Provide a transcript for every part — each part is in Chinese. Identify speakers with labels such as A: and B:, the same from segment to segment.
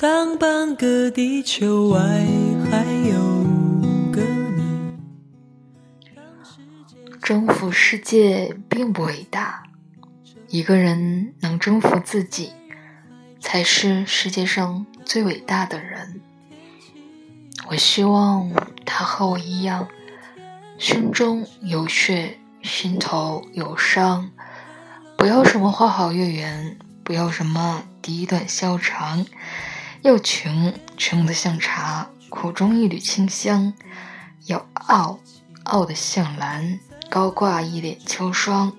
A: 当半个地球外还有个你。
B: 征服世界并不伟大，一个人能征服自己，才是世界上最伟大的人。我希望他和我一样，胸中有血，心头有伤。不要什么花好月圆，不要什么低短消长，要穷穷的像茶，苦中一缕清香；要傲傲的像兰，高挂一脸秋霜。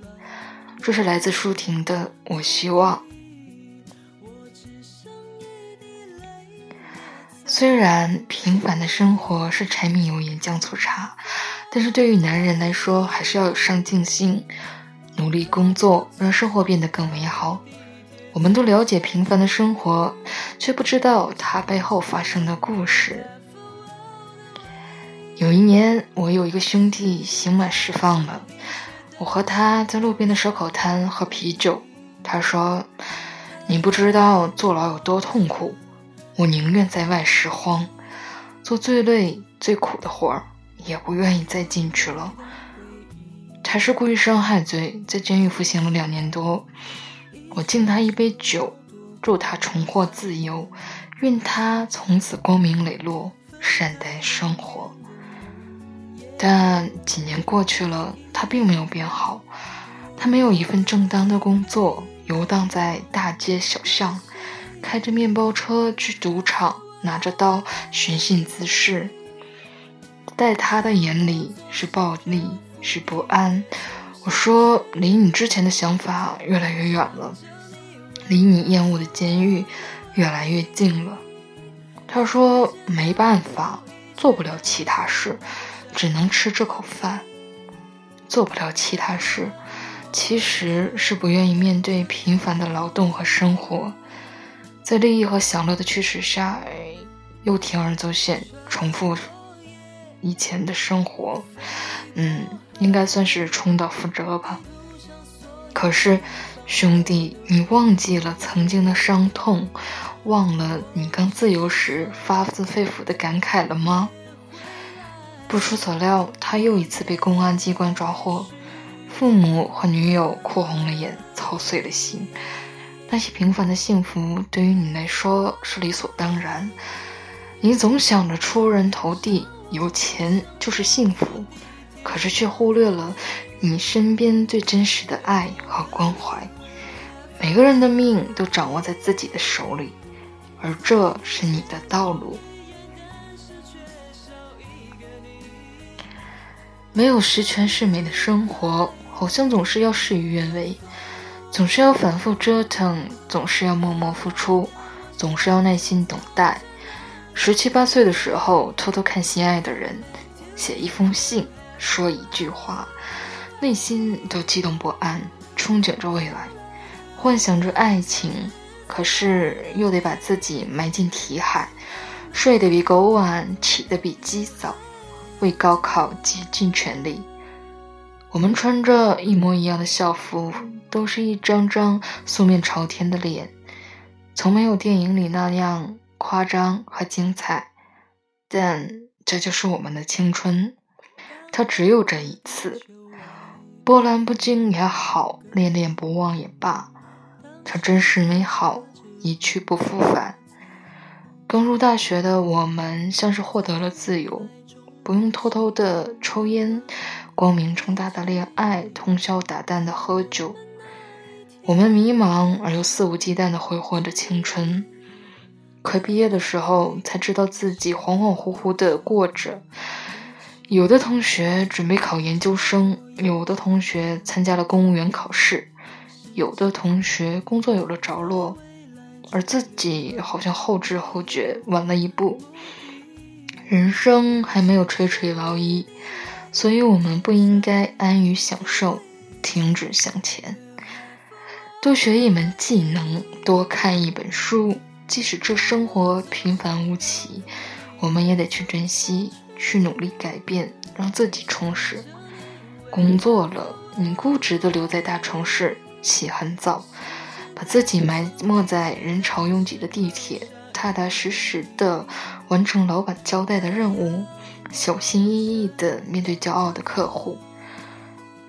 B: 这是来自舒婷的《我希望》。虽然平凡的生活是柴米油盐酱醋茶，但是对于男人来说，还是要有上进心。努力工作，让生活变得更美好。我们都了解平凡的生活，却不知道它背后发生的故事。有一年，我有一个兄弟刑满释放了，我和他在路边的烧烤摊喝啤酒。他说：“你不知道坐牢有多痛苦，我宁愿在外拾荒，做最累最苦的活儿，也不愿意再进去了。”他是故意伤害罪，在监狱服刑了两年多。我敬他一杯酒，祝他重获自由，愿他从此光明磊落，善待生活。但几年过去了，他并没有变好。他没有一份正当的工作，游荡在大街小巷，开着面包车去赌场，拿着刀寻衅滋事。在他的眼里，是暴力。是不安。我说，离你之前的想法越来越远了，离你厌恶的监狱越来越近了。他说，没办法，做不了其他事，只能吃这口饭。做不了其他事，其实是不愿意面对平凡的劳动和生活，在利益和享乐的驱使下，又铤而走险，重复以前的生活。嗯。应该算是重蹈覆辙吧。可是，兄弟，你忘记了曾经的伤痛，忘了你刚自由时发自肺腑的感慨了吗？不出所料，他又一次被公安机关抓获，父母和女友哭红了眼，操碎了心。那些平凡的幸福对于你来说是理所当然，你总想着出人头地，有钱就是幸福。可是却忽略了你身边最真实的爱和关怀。每个人的命都掌握在自己的手里，而这是你的道路。没有十全十美的生活，好像总是要事与愿违，总是要反复折腾，总是要默默付出，总是要耐心等待。十七八岁的时候，偷偷看心爱的人，写一封信。说一句话，内心都激动不安，憧憬着未来，幻想着爱情，可是又得把自己埋进题海，睡得比狗晚，起得比鸡早，为高考竭尽全力。我们穿着一模一样的校服，都是一张张素面朝天的脸，从没有电影里那样夸张和精彩，但这就是我们的青春。它只有这一次，波澜不惊也好，恋恋不忘也罢，它真实美好，一去不复返。刚入大学的我们，像是获得了自由，不用偷偷的抽烟，光明正大的恋爱，通宵达旦的喝酒。我们迷茫而又肆无忌惮的挥霍着青春，快毕业的时候，才知道自己恍恍惚惚的过着。有的同学准备考研究生，有的同学参加了公务员考试，有的同学工作有了着落，而自己好像后知后觉，晚了一步。人生还没有垂垂老矣，所以我们不应该安于享受，停止向前。多学一门技能，多看一本书，即使这生活平凡无奇，我们也得去珍惜。去努力改变，让自己充实。工作了，你固执的留在大城市，起很早，把自己埋没在人潮拥挤的地铁，踏踏实实的完成老板交代的任务，小心翼翼的面对骄傲的客户。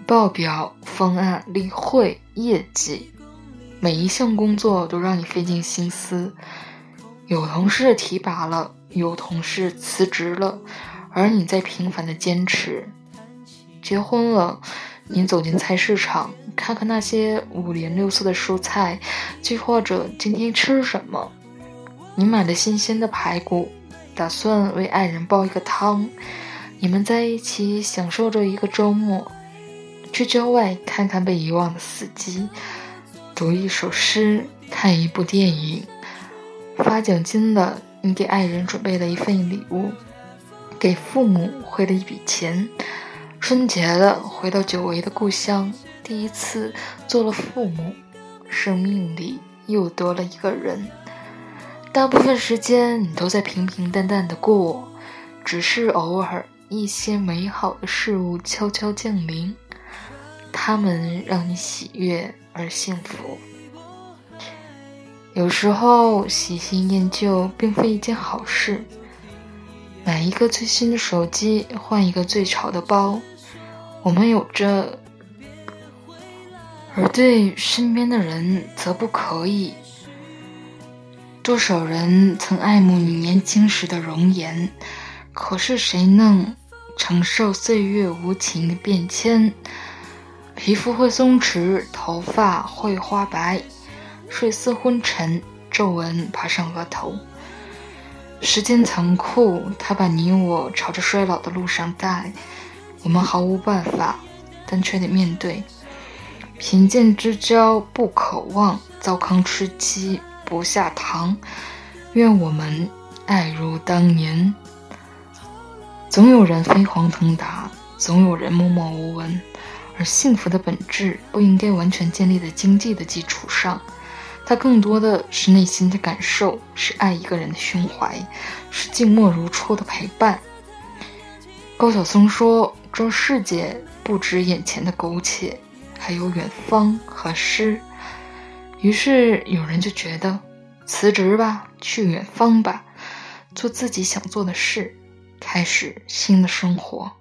B: 报表、方案、例会、业绩，每一项工作都让你费尽心思。有同事提拔了，有同事辞职了，而你在平凡的坚持。结婚了，你走进菜市场，看看那些五颜六色的蔬菜，计划着今天吃什么。你买了新鲜的排骨，打算为爱人煲一个汤。你们在一起享受着一个周末。去郊外看看被遗忘的死机，读一首诗，看一部电影。发奖金了，你给爱人准备了一份礼物，给父母汇了一笔钱。春节了，回到久违的故乡，第一次做了父母，生命里又多了一个人。大部分时间你都在平平淡淡的过，只是偶尔一些美好的事物悄悄降临。他们让你喜悦而幸福。有时候喜新厌旧并非一件好事。买一个最新的手机，换一个最潮的包，我们有着，而对身边的人则不可以。多少人曾爱慕你年轻时的容颜，可是谁能承受岁月无情的变迁？皮肤会松弛，头发会花白，睡似昏沉，皱纹爬上额头。时间残酷，它把你我朝着衰老的路上带，我们毫无办法，但却得面对。贫贱之交不可忘，糟糠吃鸡不下堂。愿我们爱如当年。总有人飞黄腾达，总有人默默无闻。而幸福的本质不应该完全建立在经济的基础上，它更多的是内心的感受，是爱一个人的胸怀，是静默如初的陪伴。高晓松说：“这世界不止眼前的苟且，还有远方和诗。”于是有人就觉得，辞职吧，去远方吧，做自己想做的事，开始新的生活。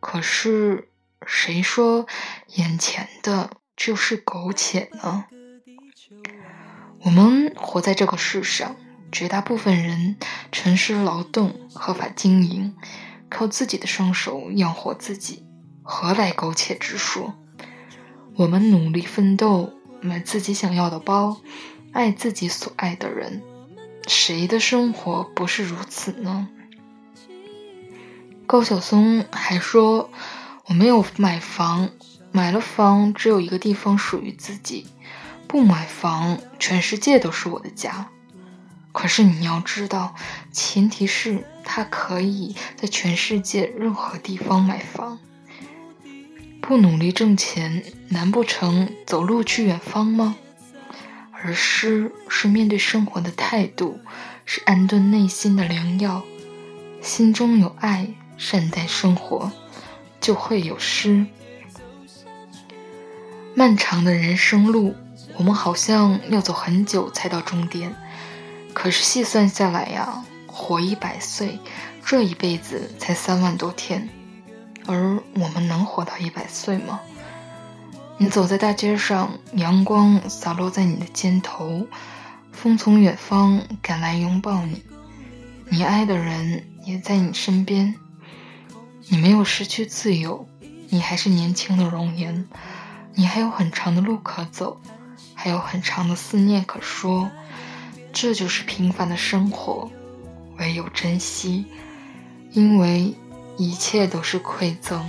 B: 可是。谁说眼前的就是苟且呢？我们活在这个世上，绝大部分人诚实劳动、合法经营，靠自己的双手养活自己，何来苟且之说？我们努力奋斗，买自己想要的包，爱自己所爱的人，谁的生活不是如此呢？高晓松还说。我没有买房，买了房只有一个地方属于自己；不买房，全世界都是我的家。可是你要知道，前提是他可以在全世界任何地方买房。不努力挣钱，难不成走路去远方吗？而诗是面对生活的态度，是安顿内心的良药。心中有爱，善待生活。就会有诗。漫长的人生路，我们好像要走很久才到终点。可是细算下来呀，活一百岁，这一辈子才三万多天。而我们能活到一百岁吗？你走在大街上，阳光洒落在你的肩头，风从远方赶来拥抱你，你爱的人也在你身边。你没有失去自由，你还是年轻的容颜，你还有很长的路可走，还有很长的思念可说，这就是平凡的生活，唯有珍惜，因为一切都是馈赠。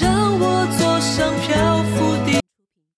A: 让我坐上漂。